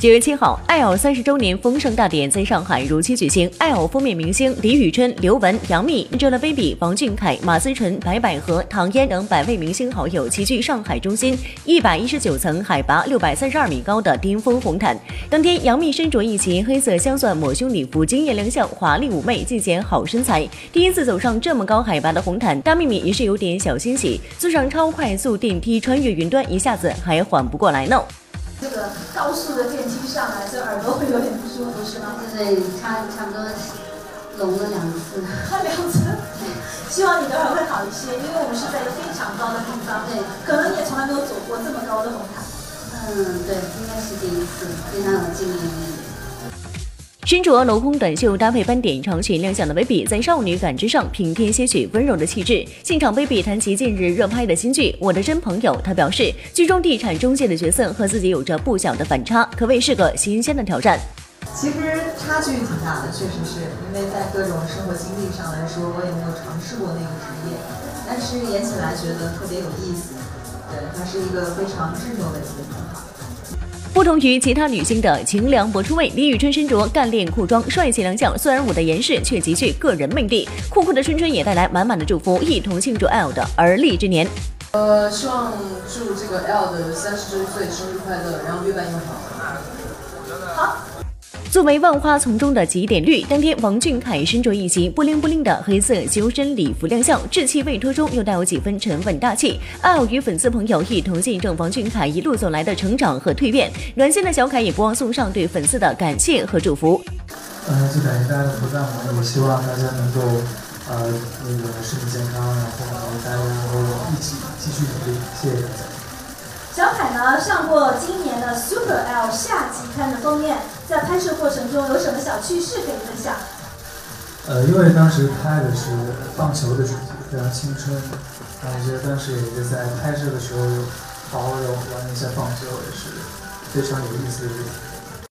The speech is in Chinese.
九月七号爱偶三十周年丰盛大典在上海如期举行。爱偶封面明星李宇春、刘雯、杨幂、Angelababy、王俊凯、马思纯、白百合、唐嫣等百位明星好友齐聚上海中心一百一十九层、海拔六百三十二米高的巅峰红毯。当天，杨幂身着一袭黑色镶钻抹胸礼服，惊艳亮相，华丽妩媚，尽显好身材。第一次走上这么高海拔的红毯，大幂幂也是有点小欣喜。坐上超快速电梯穿越云端，一下子还缓不过来呢。这个高速的电梯上来，这耳朵会有点不舒服，是吗？对，差差不多聋了两次。两次。希望你等会儿会好一些，因为我们是在一个非常高的地方，对，可能你也从来没有走过这么高的红毯。嗯，对，应该是第一次，非常有经验力。身着镂空短袖搭配斑点长裙亮相的 Baby，在少女感知上平添些许温柔的气质。现场 Baby 谈及近日热拍的新剧《我的真朋友》，她表示，剧中地产中介的角色和自己有着不小的反差，可谓是个新鲜的挑战。其实差距挺大的，确实是因为在各种生活经历上来说，我也没有尝试过那个职业，但是演起来觉得特别有意思。对，它是一个非常智能的一个方法。不同于其他女星的清凉薄出位，李宇春身着干练裤装，帅气亮相。虽然舞的严实，却极具个人魅力。酷酷的春春也带来满满的祝福，一同庆祝 L 的而立之年。呃，希望祝这个 L 的三十周岁生日快乐，然后越办越好。好。作为万花丛中的几点绿，当天王俊凯身着一袭布灵布灵的黑色修身礼服亮相，稚气未脱中又带有几分沉稳大气。L 与粉丝朋友一同见证王俊凯一路走来的成长和蜕变，暖心的小凯也不忘送上对粉丝的感谢和祝福。嗯，最感谢大家的陪伴，也希望大家能够呃那个身体健康，然后大家能够一起继续努力，谢谢大家。小凯呢上过今年的看的封面，在拍摄过程中有什么小趣事可以分享？呃，因为当时拍的是棒球的主题，非常青春，然后我觉得当时也是在拍摄的时候好好的玩一下棒球，也是非常有意思的。